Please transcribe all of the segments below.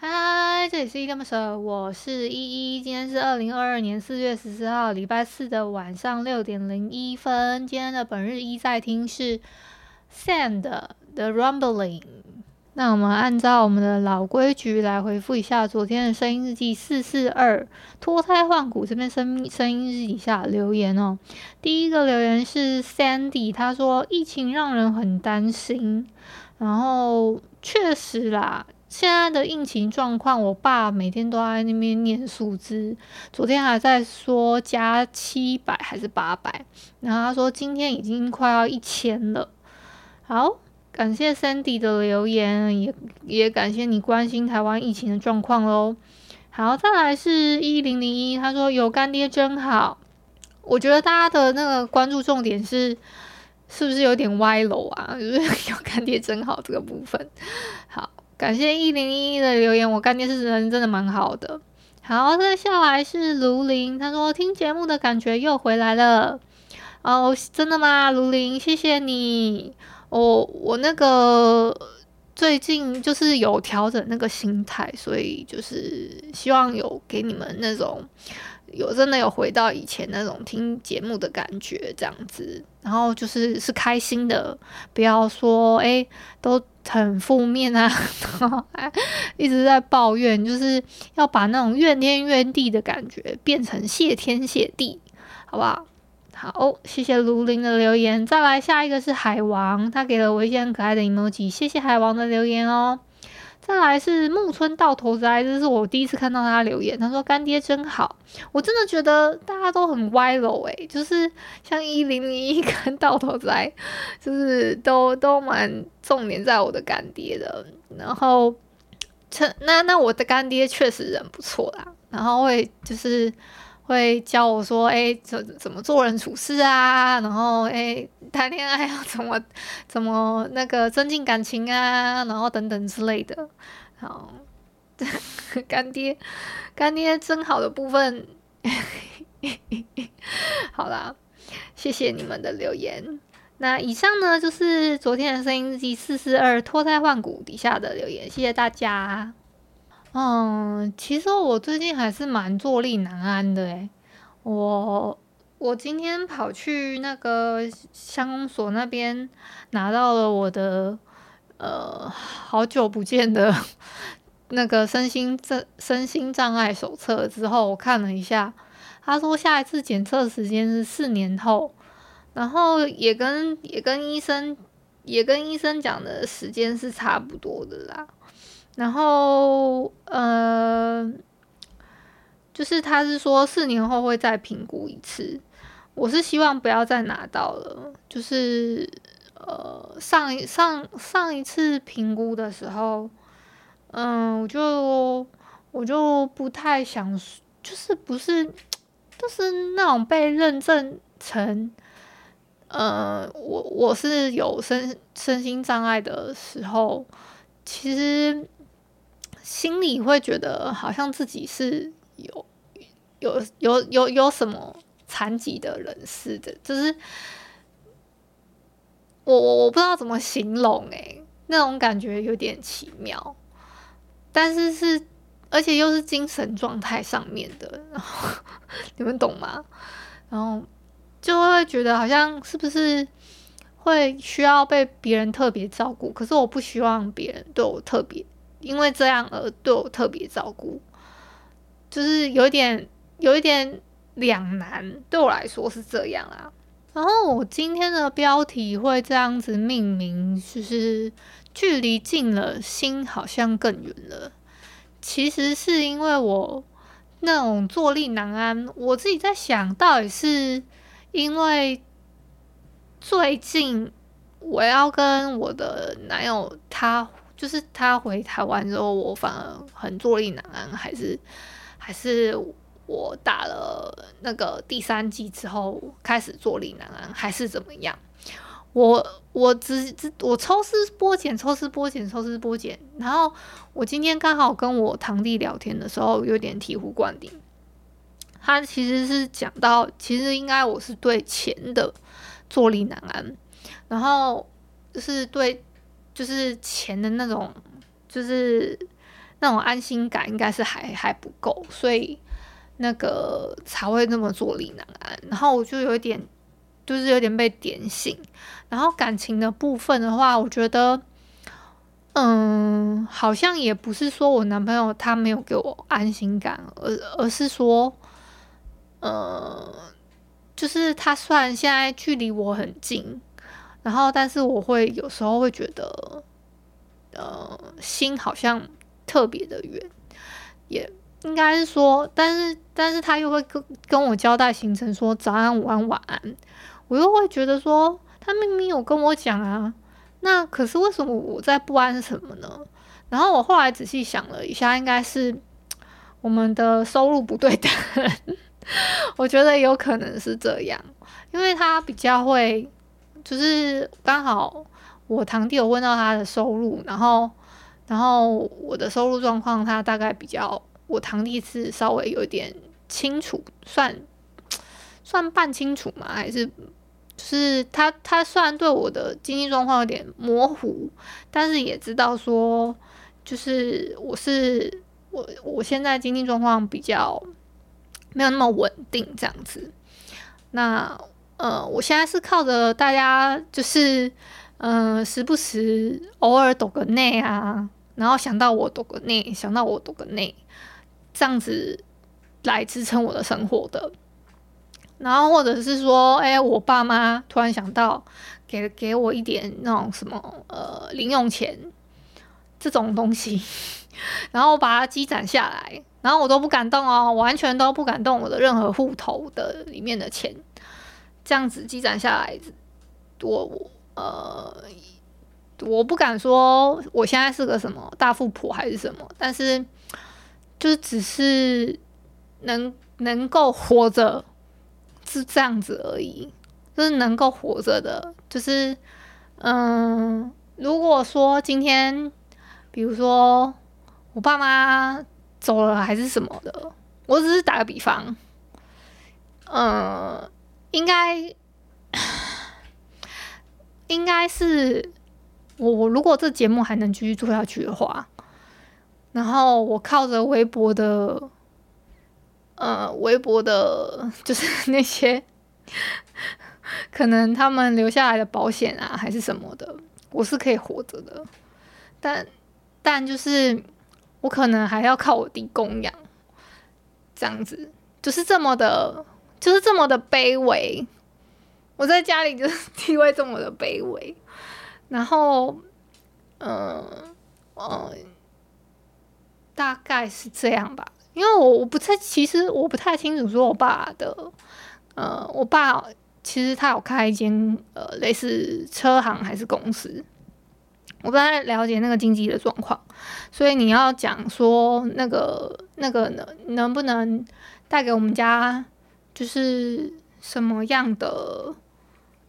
嗨，这里是依依恋不舍，我是依依。今天是二零二二年四月十四号，礼拜四的晚上六点零一分。今天的本日一在听是 Sand 的 The Rumbling。那我们按照我们的老规矩来回复一下昨天的声音日记四四二脱胎换骨这边声声音日记下留言哦。第一个留言是 Sandy，他说疫情让人很担心，然后确实啦。现在的疫情状况，我爸每天都在那边念数字，昨天还在说加七百还是八百，然后他说今天已经快要一千了。好，感谢 Sandy 的留言，也也感谢你关心台湾疫情的状况喽。好，再来是一零零一，他说有干爹真好。我觉得大家的那个关注重点是，是不是有点歪楼啊？就是有干爹真好这个部分，好。感谢一零一一的留言，我干爹是人真的蛮好的。好，再下来是卢林，他说听节目的感觉又回来了。哦，真的吗？卢林，谢谢你。我我那个最近就是有调整那个心态，所以就是希望有给你们那种。有真的有回到以前那种听节目的感觉，这样子，然后就是是开心的，不要说诶都很负面啊，然后一直在抱怨，就是要把那种怨天怨地的感觉变成谢天谢地，好不好？好，谢谢卢林的留言，再来下一个是海王，他给了我一些很可爱的 emoji，谢谢海王的留言哦。再来是木村到头栽，这是我第一次看到他留言。他说干爹真好，我真的觉得大家都很歪楼诶，就是像一零零一跟到头栽，就是都都蛮重点在我的干爹的。然后，那那我的干爹确实人不错啦，然后会就是。会教我说，哎，怎怎么做人处事啊？然后，哎，谈恋爱要怎么怎么那个增进感情啊？然后等等之类的。好，干爹，干爹真好的部分。好啦，谢谢你们的留言。那以上呢，就是昨天的声音日记四四二脱胎换骨底下的留言，谢谢大家。嗯，其实我最近还是蛮坐立难安的诶，我我今天跑去那个乡公所那边拿到了我的呃好久不见的那个身心障身心障碍手册之后，我看了一下，他说下一次检测时间是四年后，然后也跟也跟医生也跟医生讲的时间是差不多的啦。然后，呃，就是他是说四年后会再评估一次，我是希望不要再拿到了。就是，呃，上一上上一次评估的时候，嗯、我就我就不太想，就是不是，就是那种被认证成，呃，我我是有身身心障碍的时候，其实。心里会觉得好像自己是有有有有有什么残疾的人似的，就是我我我不知道怎么形容诶，那种感觉有点奇妙，但是是而且又是精神状态上面的，然后你们懂吗？然后就会觉得好像是不是会需要被别人特别照顾，可是我不希望别人对我特别。因为这样而对我特别照顾，就是有一点有一点两难，对我来说是这样啊。然后我今天的标题会这样子命名，就是距离近了，心好像更远了。其实是因为我那种坐立难安，我自己在想到底是因为最近我要跟我的男友他。就是他回台湾之后，我反而很坐立难安，还是还是我打了那个第三季之后开始坐立难安，还是怎么样？我我只只我抽丝剥茧，抽丝剥茧，抽丝剥茧。然后我今天刚好跟我堂弟聊天的时候，有点醍醐灌顶。他其实是讲到，其实应该我是对钱的坐立难安，然后是对。就是钱的那种，就是那种安心感，应该是还还不够，所以那个才会那么坐立难安。然后我就有一点，就是有点被点醒。然后感情的部分的话，我觉得，嗯，好像也不是说我男朋友他没有给我安心感，而而是说，呃，就是他虽然现在距离我很近。然后，但是我会有时候会觉得，呃，心好像特别的远，也应该是说，但是，但是他又会跟跟我交代行程，说早安、午安、晚安，我又会觉得说，他明明有跟我讲啊，那可是为什么我在不安什么呢？然后我后来仔细想了一下，应该是我们的收入不对等，我觉得有可能是这样，因为他比较会。就是刚好我堂弟有问到他的收入，然后，然后我的收入状况，他大概比较，我堂弟是稍微有点清楚，算算半清楚嘛，还是就是他他虽然对我的经济状况有点模糊，但是也知道说，就是我是我我现在经济状况比较没有那么稳定这样子，那。呃，我现在是靠着大家，就是，呃，时不时偶尔抖个内啊，然后想到我抖个内，想到我抖个内，这样子来支撑我的生活的。然后或者是说，哎、我爸妈突然想到给给我一点那种什么呃零用钱这种东西，然后我把它积攒下来，然后我都不敢动哦，完全都不敢动我的任何户头的里面的钱。这样子积攒下来，我我呃，我不敢说我现在是个什么大富婆还是什么，但是就只是能能够活着是这样子而已，就是能够活着的，就是嗯、如果说今天比如说我爸妈走了还是什么的，我只是打个比方，嗯、应该，应该是我。我如果这节目还能继续做下去的话，然后我靠着微博的，呃，微博的，就是 那些可能他们留下来的保险啊，还是什么的，我是可以活着的。但，但就是我可能还要靠我弟供养，这样子，就是这么的。就是这么的卑微，我在家里就是地位这么的卑微，然后，嗯嗯，大概是这样吧。因为我我不太，其实我不太清楚说我爸的，呃，我爸其实他有开一间呃类似车行还是公司，我不太了解那个经济的状况，所以你要讲说那个那个能能不能带给我们家。就是什么样的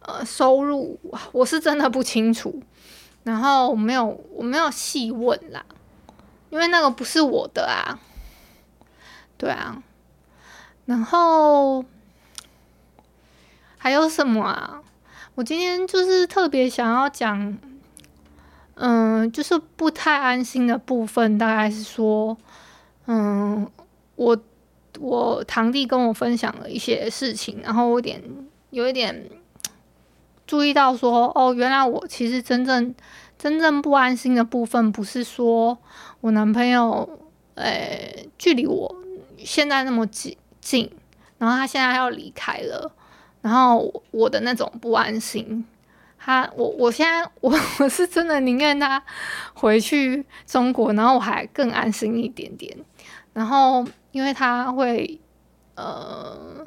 呃收入，我是真的不清楚，然后我没有我没有细问啦，因为那个不是我的啊，对啊，然后还有什么啊？我今天就是特别想要讲，嗯、就是不太安心的部分，大概是说，嗯、我。我堂弟跟我分享了一些事情，然后我有点有一点注意到说，哦，原来我其实真正真正不安心的部分，不是说我男朋友，诶、距离我现在那么近近，然后他现在要离开了，然后我的那种不安心，他，我我现在我我是真的宁愿他回去中国，然后我还更安心一点点。然后因为他会，呃，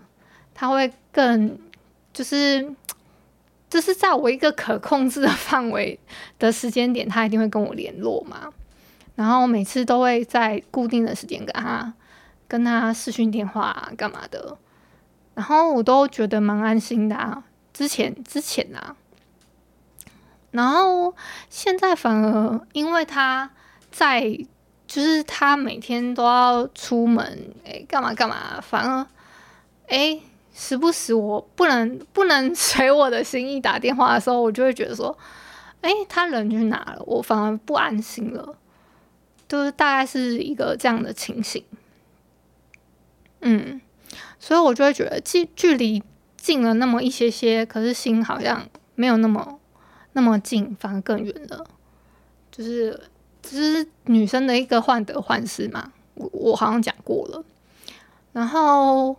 他会更就是就是在我一个可控制的范围的时间点，他一定会跟我联络嘛。然后每次都会在固定的时间跟他跟他视讯电话啊，干嘛的。然后我都觉得蛮安心的啊，之前之前啊，然后现在反而因为他在，就是他每天都要出门，哎，干嘛干嘛，反而，哎，时不时我不能不能随我的心意打电话的时候，我就会觉得说，哎，他人去哪了？我反而不安心了，就是大概是一个这样的情形，嗯。所以我就会觉得距距离近了那么一些些，可是心好像没有那么那么近，反而更远了。就是只是女生的一个患得患失嘛，我我好像讲过了。然后，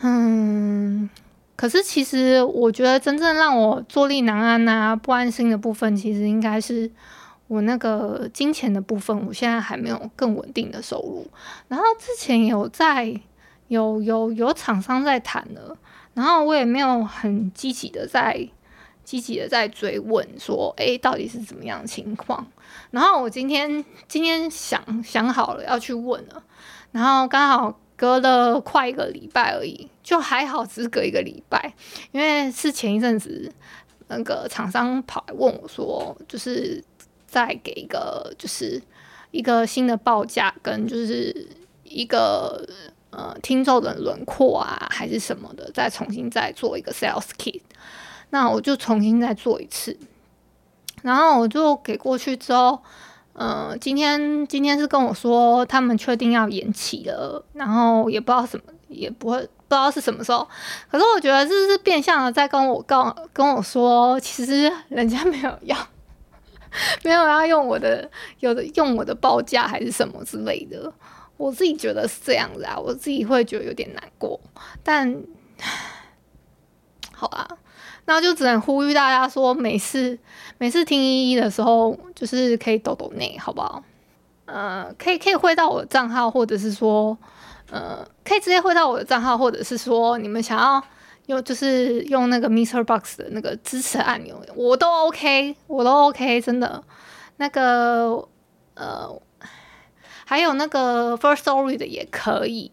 嗯，可是其实我觉得真正让我坐立难安啊、不安心的部分，其实应该是我那个金钱的部分。我现在还没有更稳定的收入，然后之前有在。有有有厂商在谈了，然后我也没有很积极的在积极的在追问说，诶，到底是怎么样的情况？然后我今天今天想想好了要去问了，然后刚好隔了快一个礼拜而已，就还好只隔一个礼拜，因为是前一阵子那个厂商跑来问我说，就是再给一个就是一个新的报价跟就是一个。呃，听众的轮廓啊，还是什么的，再重新再做一个 sales kit，那我就重新再做一次，然后我就给过去之后，呃，今天今天是跟我说他们确定要延期了，然后也不知道什么，也不会不知道是什么时候，可是我觉得这是变相的在跟我告跟我说，其实人家没有要，没有要用我的，有的用我的报价还是什么之类的。我自己觉得是这样子啊，我自己会觉得有点难过，但 好啊，那就只能呼吁大家说，每次每次听依依的时候，就是可以抖抖内，好不好？呃，可以可以汇到我的账号，或者是说，呃，可以直接汇到我的账号，或者是说，你们想要用就是用那个 Mister Box 的那个支持按钮，我都 OK，我都 OK，真的，那个呃。还有那个 First Story 的也可以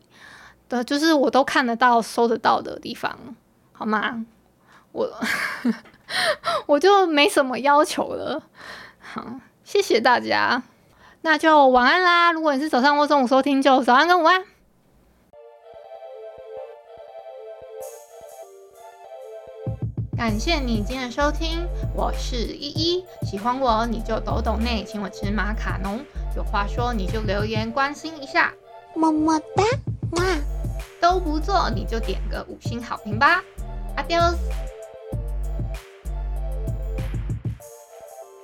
的，就是我都看得到、收得到的地方，好吗？我 我就没什么要求了。好，谢谢大家，那就晚安啦。如果你是早上或中午收听，就早安跟午安。感谢你今天的收听，我是依依。喜欢我你就抖抖内，请我吃马卡龙。有话说你就留言关心一下，么么哒，哇，都不做你就点个五星好评吧，Adios。